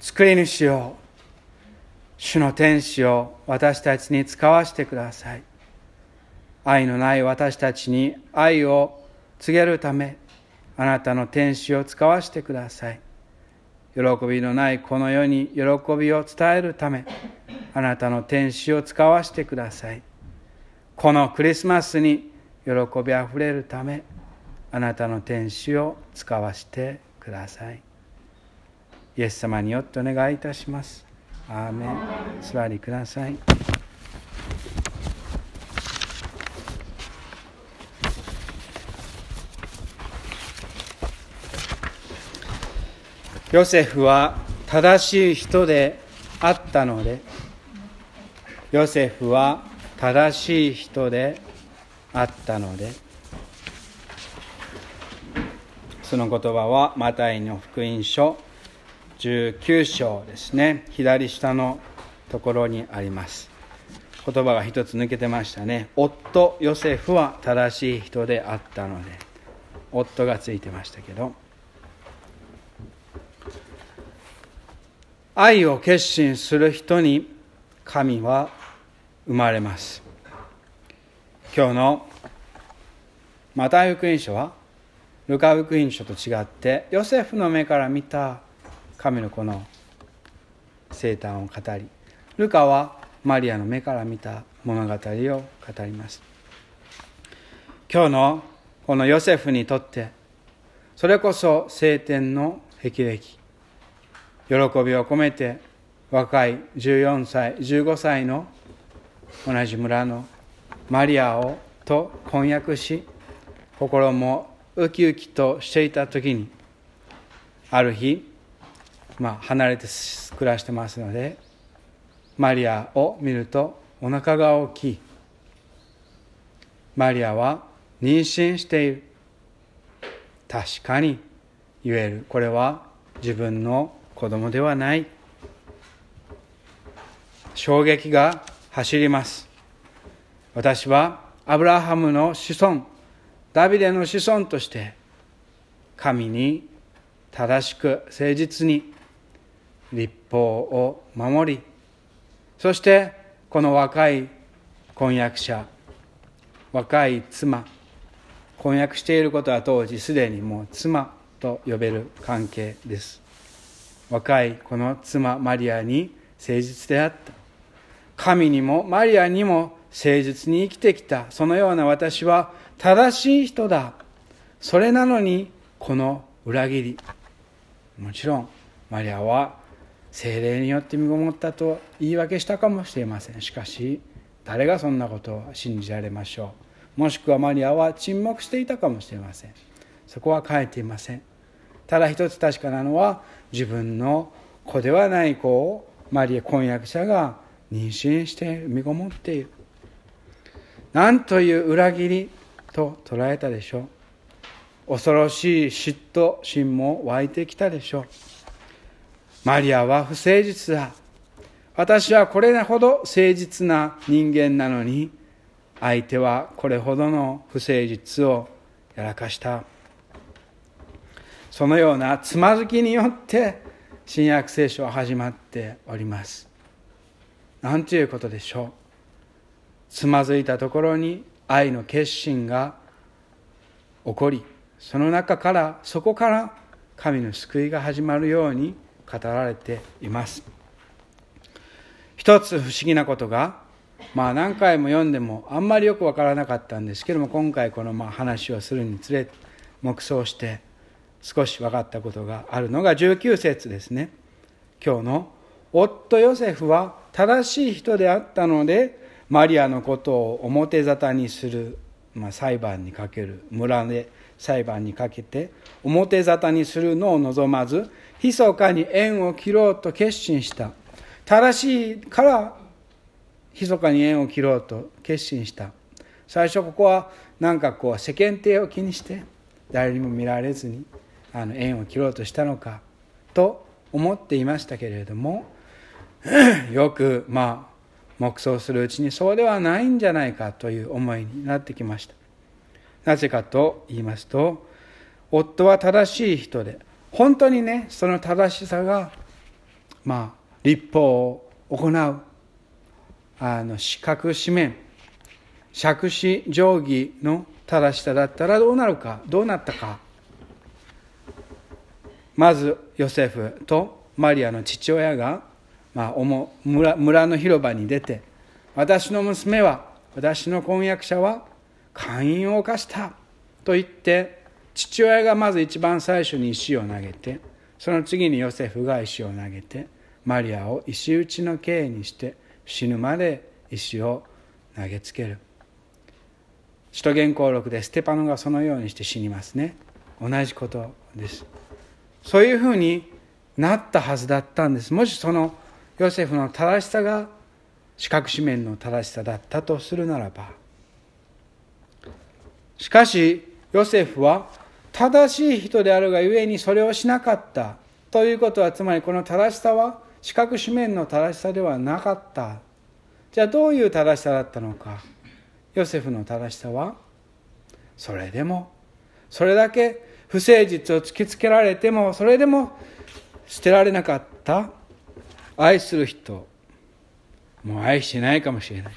作り主を主の天使を私たちに使わせてください。愛のない私たちに愛を告げるためあなたの天使を使わせてください。喜びのないこの世に喜びを伝えるためあなたの天使を使わせてください。このクリスマスに喜びあふれるためあなたの天使を使わせてください。イエス様によってお願いいたします。アーメン。座りください。ヨセフは正しい人であったので。ヨセフは正しい人であったので。その言葉はマタイの福音書19章ですね。左下のところにあります。言葉が一つ抜けてましたね。夫ヨセフは正しい人であったので夫がついてましたけど。愛を決心する人に神は生まれます。今日のマタイ福音書はルカ福音書と違ってヨセフの目から見た神の子の生誕を語りルカはマリアの目から見た物語を語ります。今日のこのヨセフにとってそれこそ聖典の霹靂喜びを込めて若い14歳15歳の同じ村のマリアをと婚約し心もウキウキとしていた時にある日、まあ、離れて暮らしてますのでマリアを見るとお腹が大きい。マリアは妊娠している。確かに言える。これは自分の子供ではない。衝撃が走ります。私はアブラハムの子孫ダビデの子孫として神に正しく誠実に立法を守りそしてこの若い婚約者若い妻婚約していることは当時すでにもう妻と呼べる関係です。若いこの妻マリアに誠実であった。神にもマリアにも誠実に生きてきた。そのような私は正しい人だ。それなのにこの裏切り。もちろんマリアは精霊によって身ごもったと言い訳したかもしれません。しかし誰がそんなことを信じられましょう。もしくはマリアは沈黙していたかもしれません。そこは書いていません。ただ一つ確かなのは自分の子ではない子をマリア婚約者が妊娠して身ごもっている。何という裏切りと捉えたでしょう。恐ろしい嫉妬心も湧いてきたでしょう。マリアは不誠実だ私はこれほど誠実な人間なのに相手はこれほどの不誠実をやらかしたそのようなつまずきによって新約聖書は始まっております。何ということでしょう。つまずいたところに愛の決心が起こり、その中から、そこから神の救いが始まるように語られています。一つ不思議なことが、まあ何回も読んでもあんまりよくわからなかったんですけども、今回このま話をするにつれ、黙想して、少し分かったことがあるのが19節ですね今日の夫ヨセフは正しい人であったのでマリアのことを表沙汰にする、まあ、裁判にかける村で裁判にかけて表沙汰にするのを望まず密かに縁を切ろうと決心した。正しいから密かに縁を切ろうと決心した。最初ここはなんかこう世間体を気にして誰にも見られずにあの縁を切ろうとしたのかと思っていましたけれども よくまあ黙想するうちにそうではないんじゃないかという思いになってきました。なぜかと言いますと夫は正しい人で本当にねその正しさがまあ立法を行うあの資格紙面借子定規の正しさだったらどうなるかどうなったか。まずヨセフとマリアの父親が、まあ、おも村村の広場に出て私の娘は私の婚約者は姦淫を犯したと言って父親がまず一番最初に石を投げてその次にヨセフが石を投げてマリアを石打ちの刑にして死ぬまで石を投げつける。使徒言行録でステパノがそのようにして死にますね。同じことです。そういうふうになったはずだったんです。もしそのヨセフの正しさが四角四面の正しさだったとするならば。しかしヨセフは正しい人であるがゆえにそれをしなかったということはつまりこの正しさは四角四面の正しさではなかった。じゃあどういう正しさだったのか。ヨセフの正しさは？それでもそれだけ不誠実を突きつけられてもそれでも捨てられなかった。愛する人。もう愛してないかもしれない。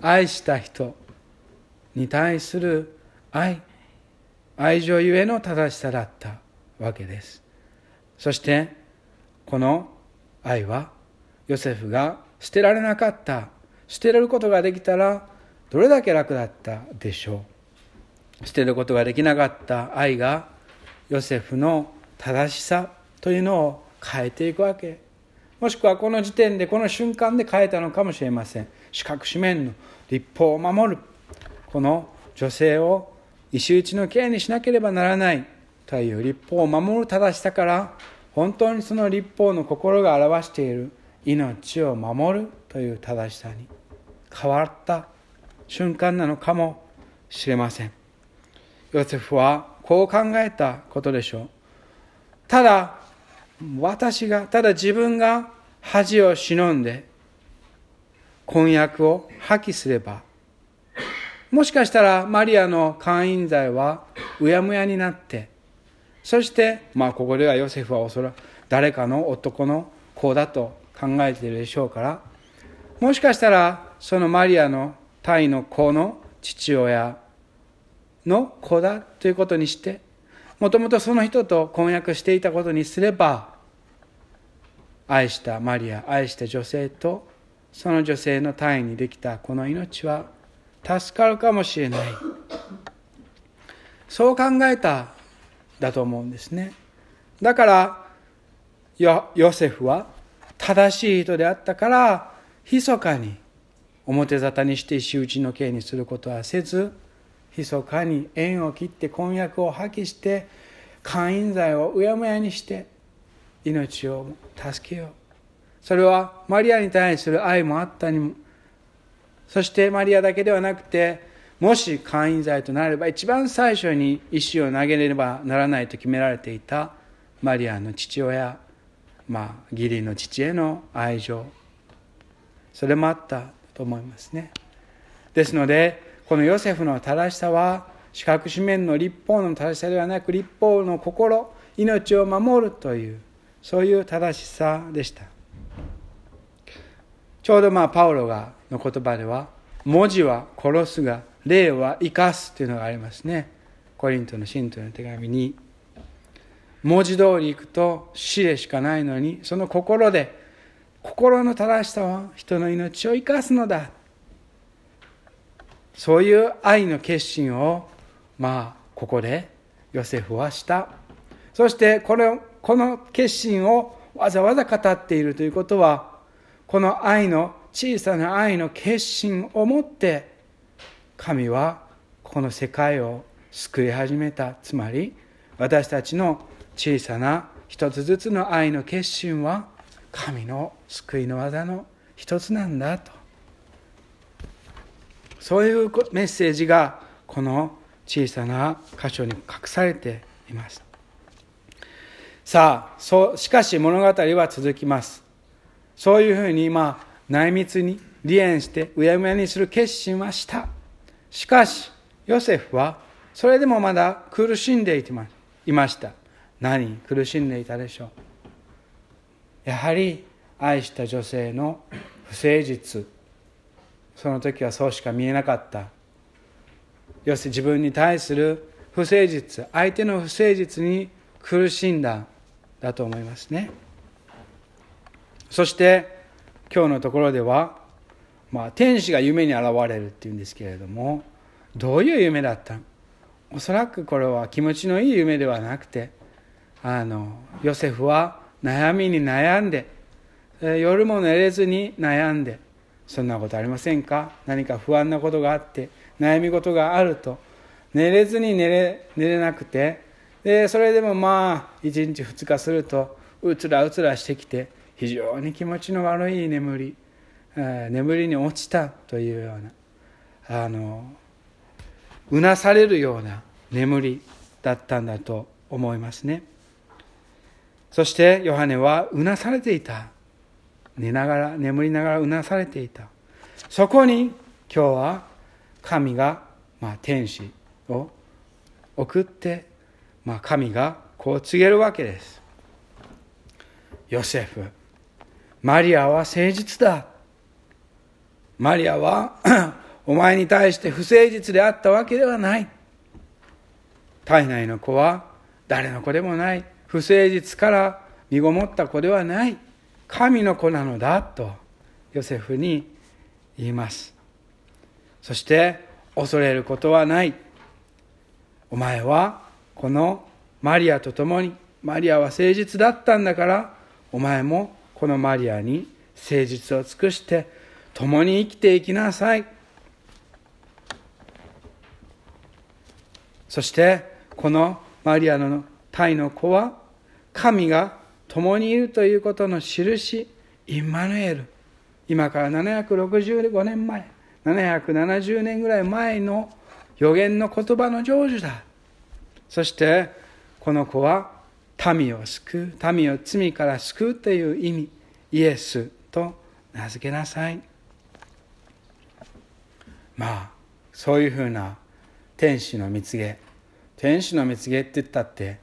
愛した人に対する愛。愛情ゆえの正しさだったわけです。そしてこの愛はヨセフが捨てられなかった。捨てられることができたらどれだけ楽だったでしょう。捨てることができなかった愛がヨセフの正しさというのを変えていくわけ。もしくはこの時点でこの瞬間で変えたのかもしれません。四角四面の立法を守る。この女性を石打ちの刑にしなければならないという立法を守る正しさから本当にその立法の心が表している命を守るという正しさに変わった瞬間なのかもしれません。ヨセフはこう考えたことでしょう。ただ私がただ自分が恥を忍んで婚約を破棄すればもしかしたらマリアの会員罪はうやむやになってそしてまあここではヨセフはおそらく誰かの男の子だと考えているでしょうからもしかしたらそのマリアのタイの子の父親の子だということにしてもともとその人と婚約していたことにすれば愛したマリア愛した女性とその女性の単位にできたこの命は助かるかもしれない。そう考えただと思うんですね。だからヨセフは正しい人であったから密かに表沙汰にして石打ちの刑にすることはせず密かに縁を切って婚約を破棄して会員罪をうやむやにして命を助けよう。それはマリアに対する愛もあったにもそしてマリアだけではなくてもし会員罪となれば一番最初に石を投げればならないと決められていたマリアの父親まあ義理の父への愛情それもあったと思いますね。ですのでこのヨセフの正しさは四角四面の立法の正しさではなく立法の心命を守るというそういう正しさでした。ちょうどまあパウロがの言葉では文字は殺すが霊は生かすというのがありますね。コリントの信徒の手紙に。文字通りいくと死でしかないのにその心で心の正しさは人の命を生かすのだ。そういう愛の決心をまあここでヨセフはした。そしてこのこの決心をわざわざ語っているということはこの愛の小さな愛の決心を持って神はこの世界を救い始めた。つまり私たちの小さな一つずつの愛の決心は神の救いの技の一つなんだと。そういうメッセージがこの小さな箇所に隠されています。さあそうしかし物語は続きます。そういうふうにまあ内密に離縁してうやむやにする決心はした。しかしヨセフはそれでもまだ苦しんでいました。何苦しんでいたでしょう？やはり愛した女性の不誠実。その時はそうしか見えなかった。要するに自分に対する不誠実相手の不誠実に苦しんだ。だと思いますね。そして今日のところでは、まあ、天使が夢に現れるっていうんですけれどもどういう夢だった？のおそらくこれは気持ちのいい夢ではなくてあのヨセフは悩みに悩んで夜も寝れずに悩んでそんなことありませんか？何か不安なことがあって悩み事があると寝れずに寝れ寝れなくてでそれでもまあ1日2日するとうつらうつらしてきて非常に気持ちの悪い眠り、え、眠りに落ちたというようなあのうなされるような眠りだったんだと思いますね。そしてヨハネはうなされていた。寝ながら眠りながらうなされていた。そこに今日は神が、まあ、天使を送って、まあ、神がこう告げるわけです。ヨセフ。マリアは誠実だ。マリアは お前に対して不誠実であったわけではない。体内の子は誰の子でもない。不誠実から身ごもった子ではない。神の子なのだとヨセフに言います。そして恐れることはない。お前はこのマリアと共にマリアは誠実だったんだからお前もこのマリアに誠実を尽くして共に生きていきなさい。そしてこのマリアの体の子は神が共にいるということの印インマヌエル。今から765年前770年ぐらい前の予言の言葉の成就だ。そしてこの子は民を救う民を罪から救うという意味イエスと名付けなさい。まあそういうふうな天使の蜜げ天使の蜜げって言ったって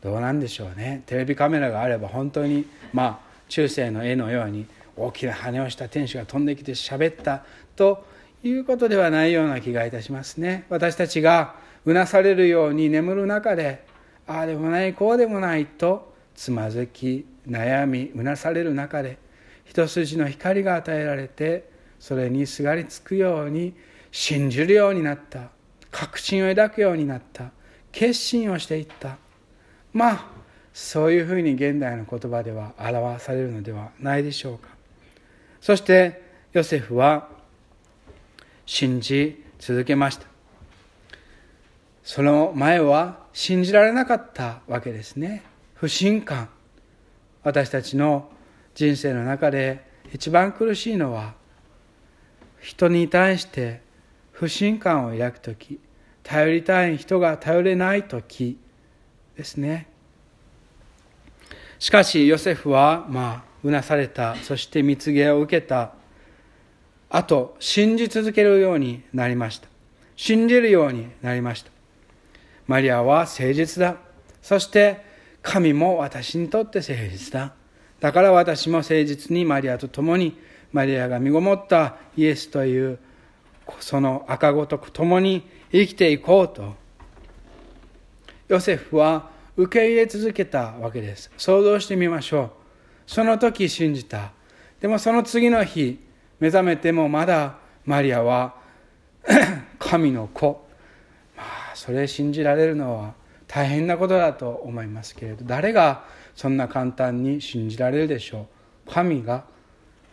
どうなんでしょうね。テレビカメラがあれば本当にまあ中世の絵のように大きな羽をした天使が飛んできて喋ったということではないような気がいたしますね。私たちがうなされるように眠る中でああでもないこうでもないとつまずき悩みうなされる中で一筋の光が与えられてそれにすがりつくように信じるようになった。確信を抱くようになった。決心をしていった。まあそういうふうに現代の言葉では表されるのではないでしょうか。そしてヨセフは信じ続けました。その前は信じられなかったわけですね。不信感。私たちの人生の中で一番苦しいのは人に対して不信感を抱く時頼りたい人が頼れない時ですね。しかしヨセフはまあうなされた。そして蜜毛を受けた。あと信じ続けるようになりました。信じるようになりました。マリアは誠実だそして神も私にとって誠実だだから私も誠実にマリアと共にマリアが身ごもったイエスというその赤子と共に生きていこうとヨセフは受け入れ続けたわけです。想像してみましょう。その時信じた。でもその次の日、目覚めてもまだマリアは 神の子。それ信じられるのは大変なことだと思いますけれど、誰がそんな簡単に信じられるでしょう？神が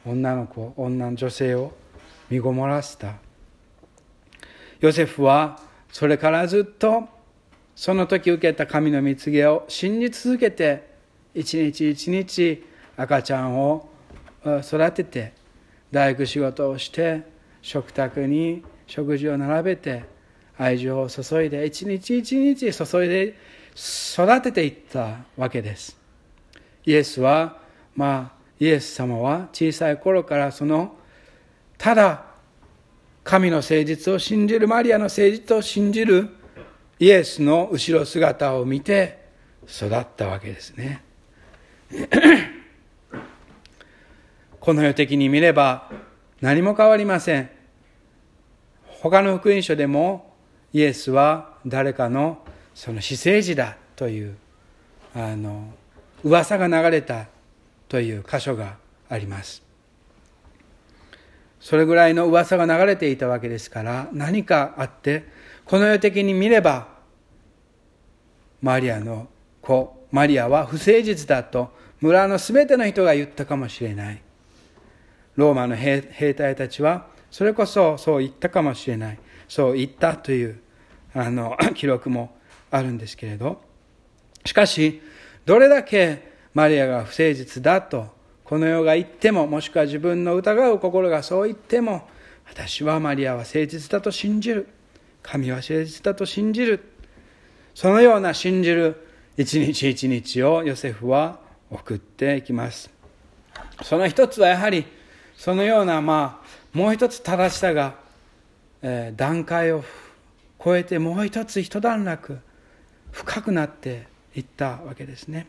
女の子、女の女性を身ごもらせた。ヨセフはそれからずっとその時受けた神の蜜げを信じ続けて一日一日赤ちゃんを育てて大工仕事をして食卓に食事を並べて愛情を注いで一日一日注いで育てていったわけですイエスはまあイエス様は小さい頃からそのただ神の誠実を信じるマリアの誠実を信じるイエスの後ろ姿を見て育ったわけですね この世的に見れば何も変わりません。他の福音書でもイエスは誰かのその私生児だというあの噂が流れたという箇所があります。それぐらいの噂が流れていたわけですから何かあってこの世的に見ればマリアの子マリアは不誠実だと村のすべての人が言ったかもしれないローマの兵隊たちはそれこそそう言ったかもしれないそう言ったというあの 記録もあるんですけれどしかしどれだけマリアが不誠実だとこの世が言っても、もしくは自分の疑う心がそう言っても、私はマリアは誠実だと信じる。神は誠実だと信じる。そのような信じる一日一日をヨセフは送っていきます。その一つはやはり、そのような、まあ、もう一つ正しさが、えー、段階を超えてもう一つ一段落深くなっていったわけですね。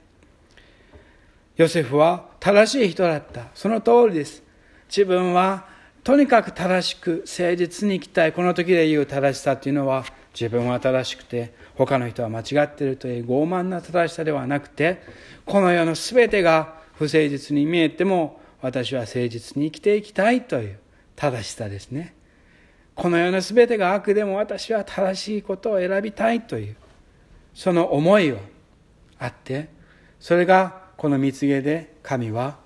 ヨセフは正しい人だった。その通りです。自分はとにかく正しく誠実に生きたい。この時で言う正しさというのは自分は正しくて他の人は間違っているという傲慢な正しさではなくてこの世の全てが不誠実に見えても私は誠実に生きていきたいという正しさですね。この世の全てが悪でも私は正しいことを選びたいというその思いをあってそれがこの蜜毛で神は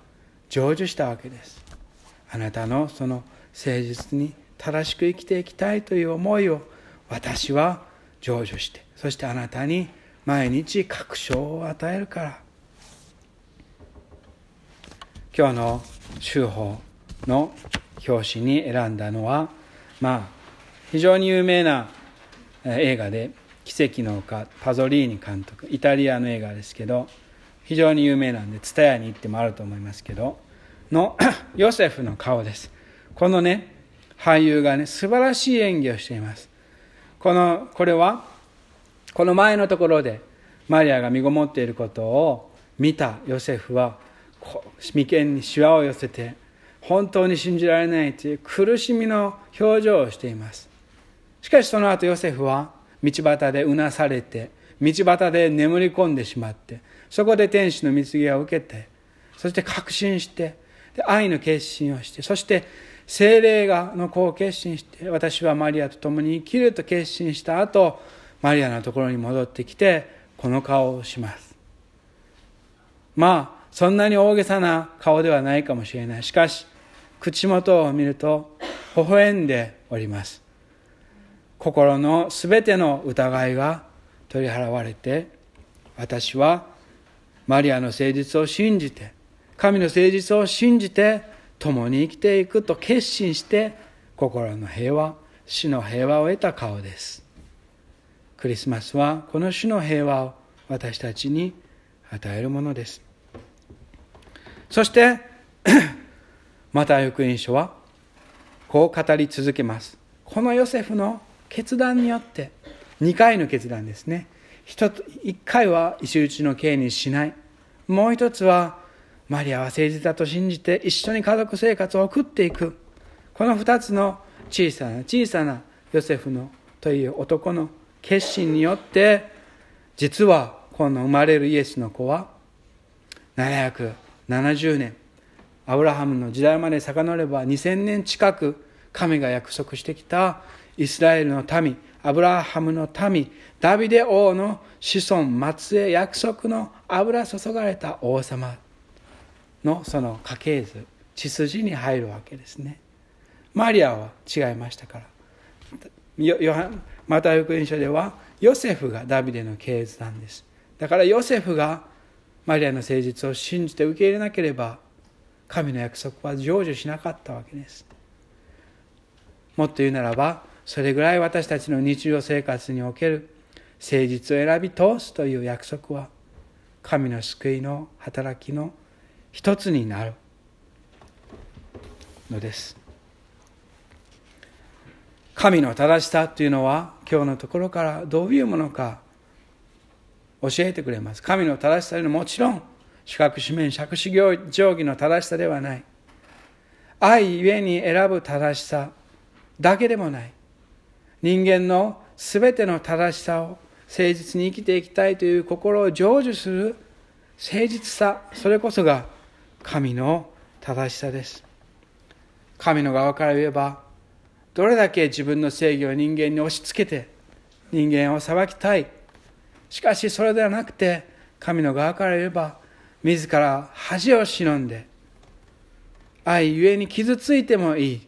成就したわけです。あなたのその誠実に正しく生きていきたいという思いを私は成就してそしてあなたに毎日確証を与えるから。今日の修法の表紙に選んだのはまあ非常に有名な映画で「奇跡の丘」パゾリーニ監督イタリアの映画ですけど非常に有名なんで蔦屋に行ってもあると思いますけどの ヨセフの顔です。このね俳優がね素晴らしい演技をしています。このこれはこの前のところでマリアが身ごもっていることを見たヨセフは眉間にしわを寄せて本当に信じられないという苦しみの表情をしていますしかしその後ヨセフは道端でうなされて道端で眠り込んでしまってそこで天使の蜜毛を受けて、そして確信して、愛の決心をして、そして精霊がの子を決心して、私はマリアと共に生きると決心した後、マリアのところに戻ってきて、この顔をします。まあ、そんなに大げさな顔ではないかもしれない。しかし、口元を見ると、微笑んでおります。心のすべての疑いが取り払われて、私はマリアの誠実を信じて神の誠実を信じて共に生きていくと決心して心の平和死の平和を得た顔ですクリスマスはこの死の平和を私たちに与えるものですそしてまた福音書はこう語り続けます。このヨセフの決断によって2回の決断ですね。一一回は石打ちの刑にしない。もう一つはマリアは誠実だと信じて一緒に家族生活を送っていく。この二つの小さな小さなヨセフのという男の決心によって実はこの生まれるイエスの子は770年アブラハムの時代まで遡れば2000年近く神が約束してきたイスラエルの民アブラハムの民、ダビデ王の子孫、末裔、約束の油注がれた王様のその家系図、血筋に入るわけですね。マリアは違いましたから。ヨハマタイ福音書では、ヨセフがダビデの系図なんです。だからヨセフがマリアの誠実を信じて受け入れなければ、神の約束は成就しなかったわけです。もっと言うならば、それぐらい私たちの日常生活における誠実を選び通すという約束は神の救いの働きの一つになる。のです。神の正しさというのは今日のところからどういうものか教えてくれます。神の正しさというのはもちろん四角四面杓子定規の正しさではない。愛ゆえに選ぶ正しさだけでもない。人間のすべての正しさを誠実に生きていきたいという心を成就する誠実さそれこそが神の正しさです。神の側から言えばどれだけ自分の正義を人間に押し付けて人間を裁きたい。しかしそれではなくて神の側から言えば自ら恥を忍んで愛ゆえに傷ついてもいい。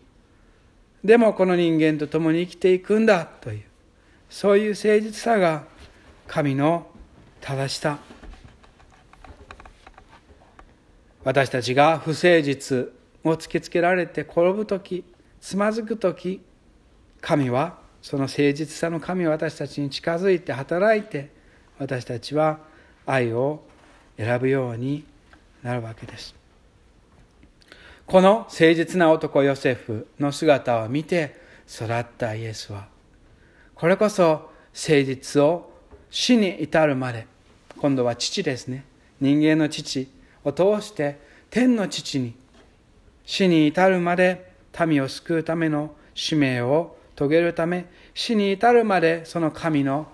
でもこの人間と共に生きていくんだというそういう誠実さが神の正しさ。私たちが不誠実を突きつけられて転ぶ時つまずく時神はその誠実さの神は私たちに近づいて働いて私たちは愛を選ぶようになるわけです。この誠実な男ヨセフの姿を見て育ったイエスはこれこそ誠実を死に至るまで今度は父ですね。人間の父を通して天の父に死に至るまで民を救うための使命を遂げるため死に至るまでその神の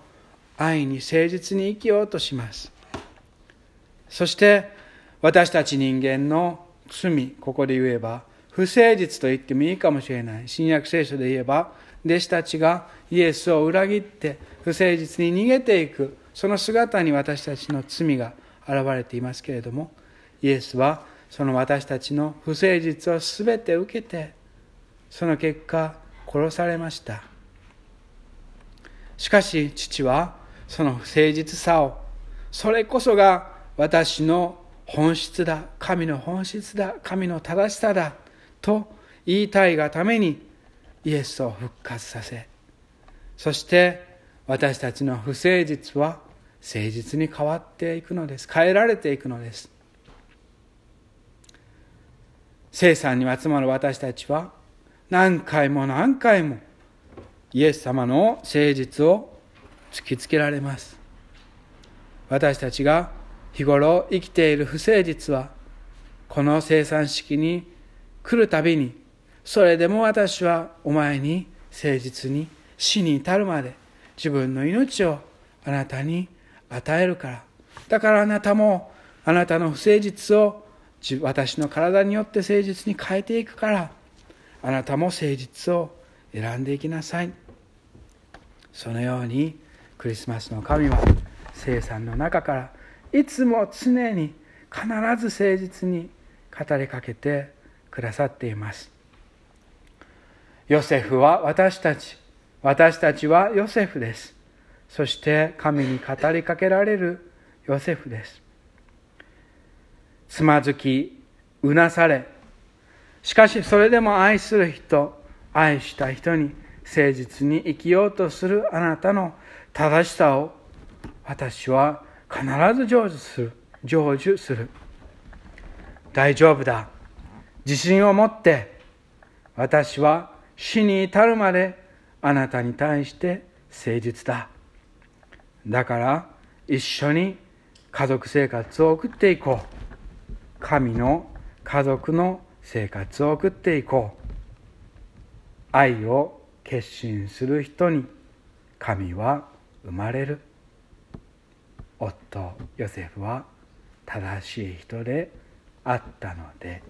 愛に誠実に生きようとします。そして私たち人間の罪ここで言えば不誠実と言ってもいいかもしれない。新約聖書で言えば弟子たちがイエスを裏切って不誠実に逃げていくその姿に私たちの罪が現れていますけれどもイエスはその私たちの不誠実を全て受けてその結果殺されました。しかし父はその不誠実さをそれこそが私の本質だ。神の本質だ。神の正しさだ。と言いたいがためにイエスを復活させそして私たちの不誠実は誠実に変わっていくのです。変えられていくのです。聖さんに集まる私たちは何回も何回もイエス様の誠実を突きつけられます。私たちが日頃生きている不誠実はこの生産式に来るたびにそれでも私はお前に誠実に死に至るまで自分の命をあなたに与えるから。だからあなたもあなたの不誠実を私の体によって誠実に変えていくから。あなたも誠実を選んでいきなさい。そのようにクリスマスの神は生産の中からいつも常に必ず誠実に語りかけてくださっています。ヨセフは私たち私たちはヨセフです。そして神に語りかけられるヨセフです。つまずきうなされしかしそれでも愛する人愛した人に誠実に生きようとするあなたの正しさを私は必ず成就する。成就する。大丈夫だ。自信を持って私は死に至るまであなたに対して誠実だ。だから一緒に家族生活を送っていこう。神の家族の生活を送っていこう。愛を決心する人に神は生まれる。夫ヨセフは正しい人であったので。